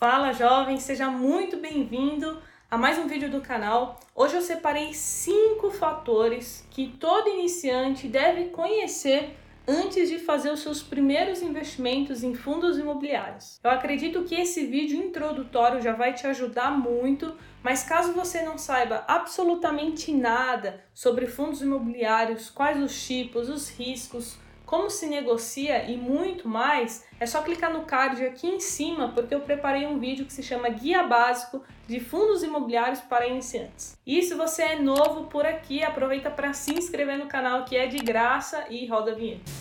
Fala jovem, seja muito bem-vindo a mais um vídeo do canal. Hoje eu separei cinco fatores que todo iniciante deve conhecer antes de fazer os seus primeiros investimentos em fundos imobiliários. Eu acredito que esse vídeo introdutório já vai te ajudar muito, mas caso você não saiba absolutamente nada sobre fundos imobiliários, quais os tipos, os riscos, como se negocia e muito mais, é só clicar no card aqui em cima, porque eu preparei um vídeo que se chama Guia Básico de Fundos Imobiliários para Iniciantes. E se você é novo por aqui, aproveita para se inscrever no canal que é de graça e roda a vinheta.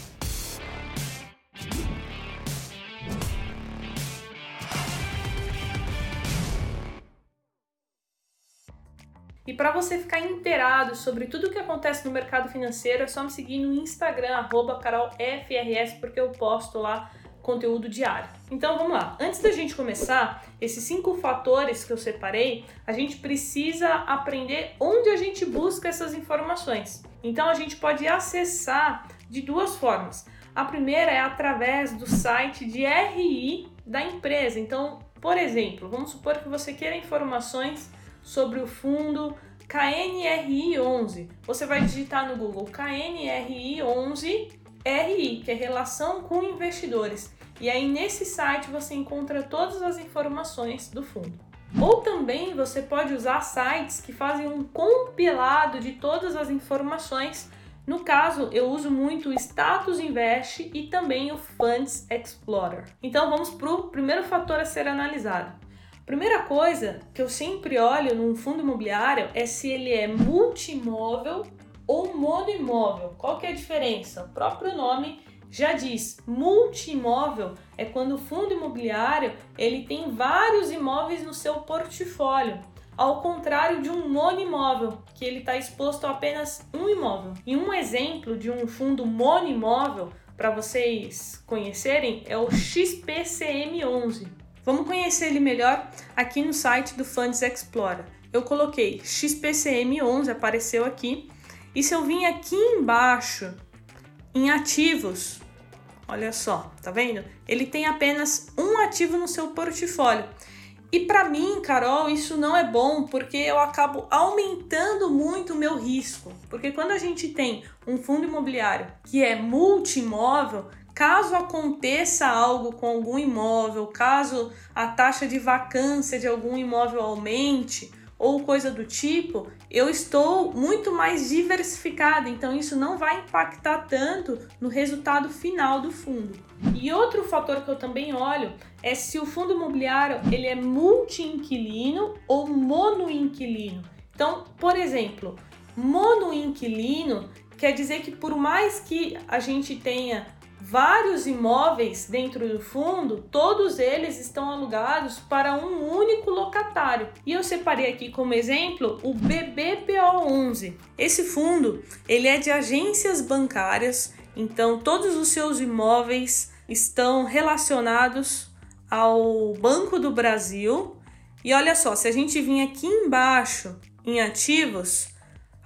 Para você ficar inteirado sobre tudo o que acontece no mercado financeiro, é só me seguir no Instagram, carolfrs, porque eu posto lá conteúdo diário. Então vamos lá. Antes da gente começar, esses cinco fatores que eu separei, a gente precisa aprender onde a gente busca essas informações. Então a gente pode acessar de duas formas. A primeira é através do site de RI da empresa. Então, por exemplo, vamos supor que você queira informações sobre o fundo KNRI11. Você vai digitar no Google KNRI11 RI, que é relação com investidores. E aí nesse site você encontra todas as informações do fundo. Ou também você pode usar sites que fazem um compilado de todas as informações. No caso, eu uso muito o Status Invest e também o Funds Explorer. Então vamos para o primeiro fator a ser analisado. Primeira coisa que eu sempre olho num fundo imobiliário é se ele é multimóvel ou monoimóvel. Qual que é a diferença? O próprio nome já diz, multimóvel é quando o fundo imobiliário ele tem vários imóveis no seu portfólio, ao contrário de um monoimóvel, que ele está exposto a apenas um imóvel. E um exemplo de um fundo monoimóvel para vocês conhecerem é o XPCM11. Vamos conhecer ele melhor aqui no site do Funds Explorer. Eu coloquei XPCM11, apareceu aqui. E se eu vim aqui embaixo em ativos, olha só, tá vendo? Ele tem apenas um ativo no seu portfólio. E para mim, Carol, isso não é bom porque eu acabo aumentando muito o meu risco. Porque quando a gente tem um fundo imobiliário que é multimóvel, caso aconteça algo com algum imóvel, caso a taxa de vacância de algum imóvel aumente ou coisa do tipo, eu estou muito mais diversificada, então isso não vai impactar tanto no resultado final do fundo. E outro fator que eu também olho é se o fundo imobiliário ele é multi-inquilino ou mono-inquilino. Então, por exemplo, mono-inquilino quer dizer que por mais que a gente tenha vários imóveis dentro do fundo, todos eles estão alugados para um único locatário. E eu separei aqui como exemplo o BBPO11. Esse fundo, ele é de agências bancárias, então todos os seus imóveis estão relacionados ao Banco do Brasil. E olha só, se a gente vir aqui embaixo em ativos,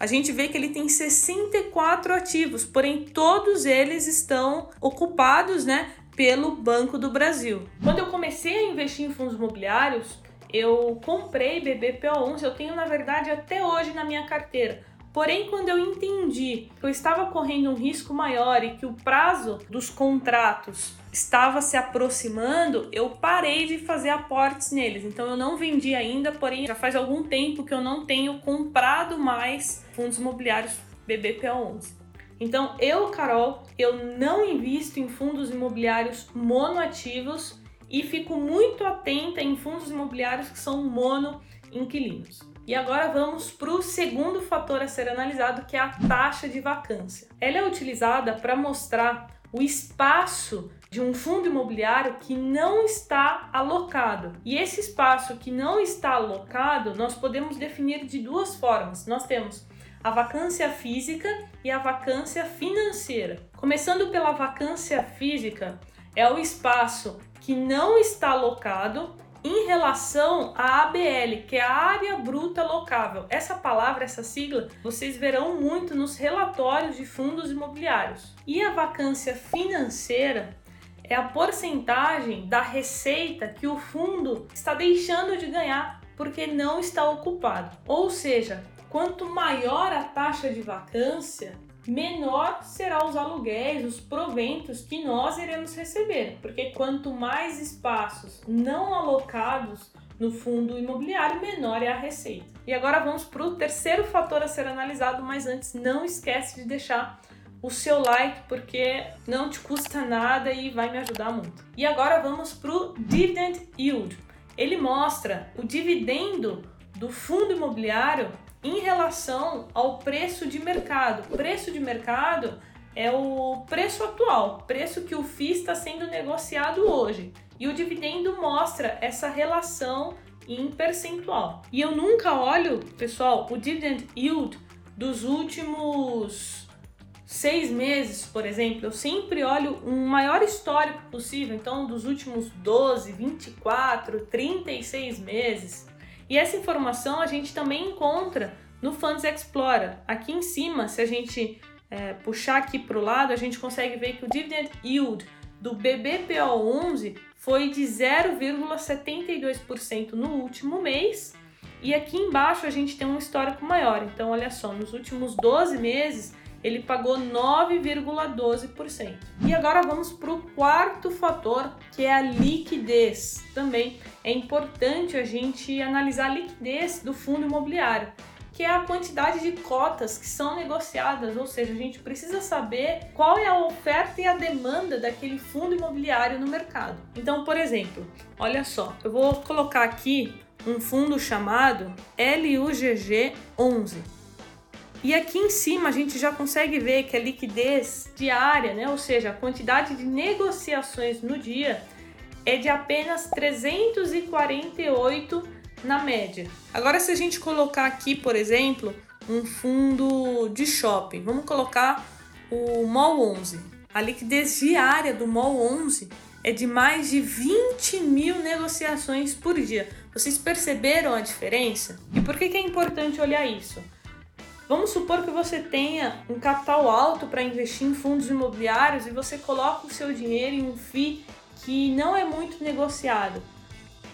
a gente vê que ele tem 64 ativos, porém todos eles estão ocupados, né, pelo Banco do Brasil. Quando eu comecei a investir em fundos imobiliários, eu comprei BBPO11, eu tenho na verdade até hoje na minha carteira. Porém, quando eu entendi que eu estava correndo um risco maior e que o prazo dos contratos estava se aproximando, eu parei de fazer aportes neles. Então eu não vendi ainda, porém já faz algum tempo que eu não tenho comprado mais fundos imobiliários BBPA11. Então eu, Carol, eu não invisto em fundos imobiliários monoativos e fico muito atenta em fundos imobiliários que são mono inquilinos. E agora vamos para o segundo fator a ser analisado, que é a taxa de vacância. Ela é utilizada para mostrar o espaço de um fundo imobiliário que não está alocado. E esse espaço que não está alocado, nós podemos definir de duas formas. Nós temos a vacância física e a vacância financeira. Começando pela vacância física, é o espaço que não está alocado em relação à ABL, que é a área bruta locável. Essa palavra, essa sigla, vocês verão muito nos relatórios de fundos imobiliários. E a vacância financeira é a porcentagem da receita que o fundo está deixando de ganhar porque não está ocupado. Ou seja, quanto maior a taxa de vacância, menor serão os aluguéis, os proventos que nós iremos receber, porque quanto mais espaços não alocados no fundo imobiliário, menor é a receita. E agora vamos para o terceiro fator a ser analisado, mas antes não esquece de deixar o seu like porque não te custa nada e vai me ajudar muito. E agora vamos para o dividend yield. Ele mostra o dividendo do fundo imobiliário em relação ao preço de mercado. Preço de mercado é o preço atual, preço que o FII está sendo negociado hoje. E o dividendo mostra essa relação em percentual. E eu nunca olho, pessoal, o dividend yield dos últimos seis meses, por exemplo. Eu sempre olho um maior histórico possível, então dos últimos 12, 24, 36 meses. E essa informação a gente também encontra no Funds Explorer. Aqui em cima, se a gente é, puxar aqui para o lado, a gente consegue ver que o dividend yield do BBPO11 foi de 0,72% no último mês. E aqui embaixo a gente tem um histórico maior. Então, olha só, nos últimos 12 meses ele pagou 9,12%. E agora vamos para o quarto fator, que é a liquidez. Também é importante a gente analisar a liquidez do fundo imobiliário que é a quantidade de cotas que são negociadas, ou seja, a gente precisa saber qual é a oferta e a demanda daquele fundo imobiliário no mercado. Então, por exemplo, olha só, eu vou colocar aqui um fundo chamado LUGG 11. E aqui em cima a gente já consegue ver que a liquidez diária, né, ou seja, a quantidade de negociações no dia é de apenas 348 na média. Agora, se a gente colocar aqui, por exemplo, um fundo de shopping, vamos colocar o MOL 11. A liquidez diária do MOL 11 é de mais de 20 mil negociações por dia. Vocês perceberam a diferença? E por que é importante olhar isso? Vamos supor que você tenha um capital alto para investir em fundos imobiliários e você coloca o seu dinheiro em um FII que não é muito negociado.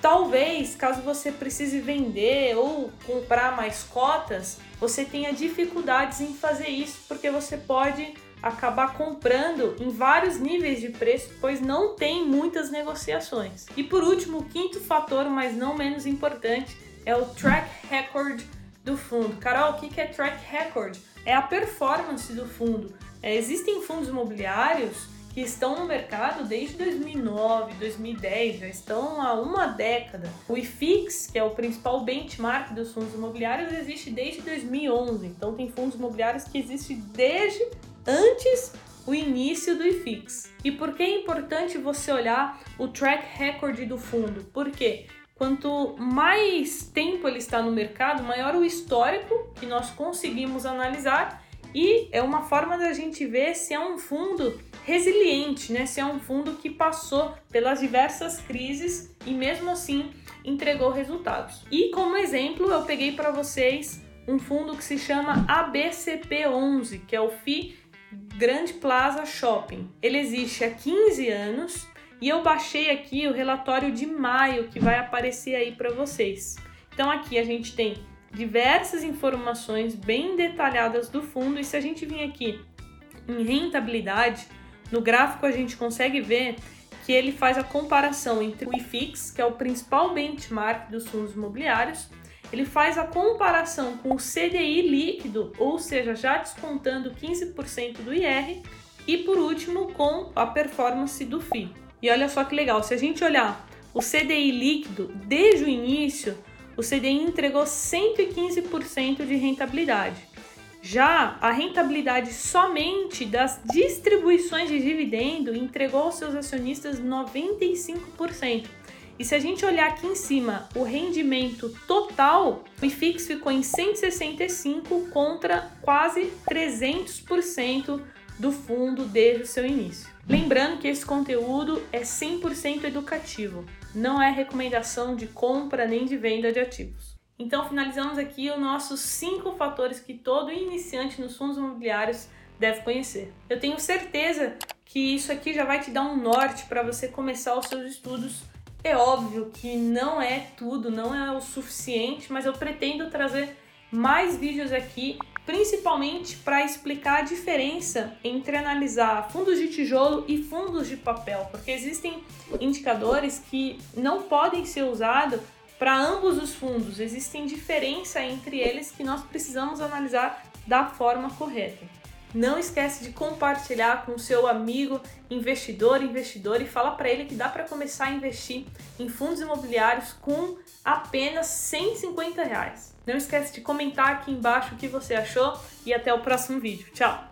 Talvez, caso você precise vender ou comprar mais cotas, você tenha dificuldades em fazer isso, porque você pode acabar comprando em vários níveis de preço, pois não tem muitas negociações. E por último, o quinto fator, mas não menos importante, é o track record do fundo. Carol, o que é track record? É a performance do fundo. É, existem fundos imobiliários que estão no mercado desde 2009, 2010, já estão há uma década. O IFIX, que é o principal benchmark dos fundos imobiliários, existe desde 2011. Então tem fundos imobiliários que existem desde antes o início do IFIX. E por que é importante você olhar o track record do fundo? Porque quanto mais tempo ele está no mercado, maior o histórico que nós conseguimos analisar e é uma forma da gente ver se é um fundo resiliente, né? Se é um fundo que passou pelas diversas crises e mesmo assim entregou resultados. E como exemplo, eu peguei para vocês um fundo que se chama ABCP11, que é o FI Grande Plaza Shopping. Ele existe há 15 anos e eu baixei aqui o relatório de maio que vai aparecer aí para vocês. Então aqui a gente tem diversas informações bem detalhadas do fundo e se a gente vir aqui em rentabilidade, no gráfico a gente consegue ver que ele faz a comparação entre o IFIX, que é o principal benchmark dos fundos imobiliários, ele faz a comparação com o CDI líquido, ou seja, já descontando 15% do IR, e por último com a performance do FI. E olha só que legal, se a gente olhar o CDI líquido desde o início, o CDI entregou 115% de rentabilidade. Já a rentabilidade somente das distribuições de dividendo entregou aos seus acionistas 95%. E se a gente olhar aqui em cima o rendimento total, o IFIX ficou em 165 contra quase 300% do fundo desde o seu início. Lembrando que esse conteúdo é 100% educativo, não é recomendação de compra nem de venda de ativos. Então, finalizamos aqui os nossos cinco fatores que todo iniciante nos fundos imobiliários deve conhecer. Eu tenho certeza que isso aqui já vai te dar um norte para você começar os seus estudos. É óbvio que não é tudo, não é o suficiente, mas eu pretendo trazer mais vídeos aqui, principalmente para explicar a diferença entre analisar fundos de tijolo e fundos de papel, porque existem indicadores que não podem ser usados para ambos os fundos. Existem diferença entre eles que nós precisamos analisar da forma correta. Não esquece de compartilhar com seu amigo investidor, investidor e fala para ele que dá para começar a investir em fundos imobiliários com apenas 150 reais. Não esquece de comentar aqui embaixo o que você achou e até o próximo vídeo. Tchau!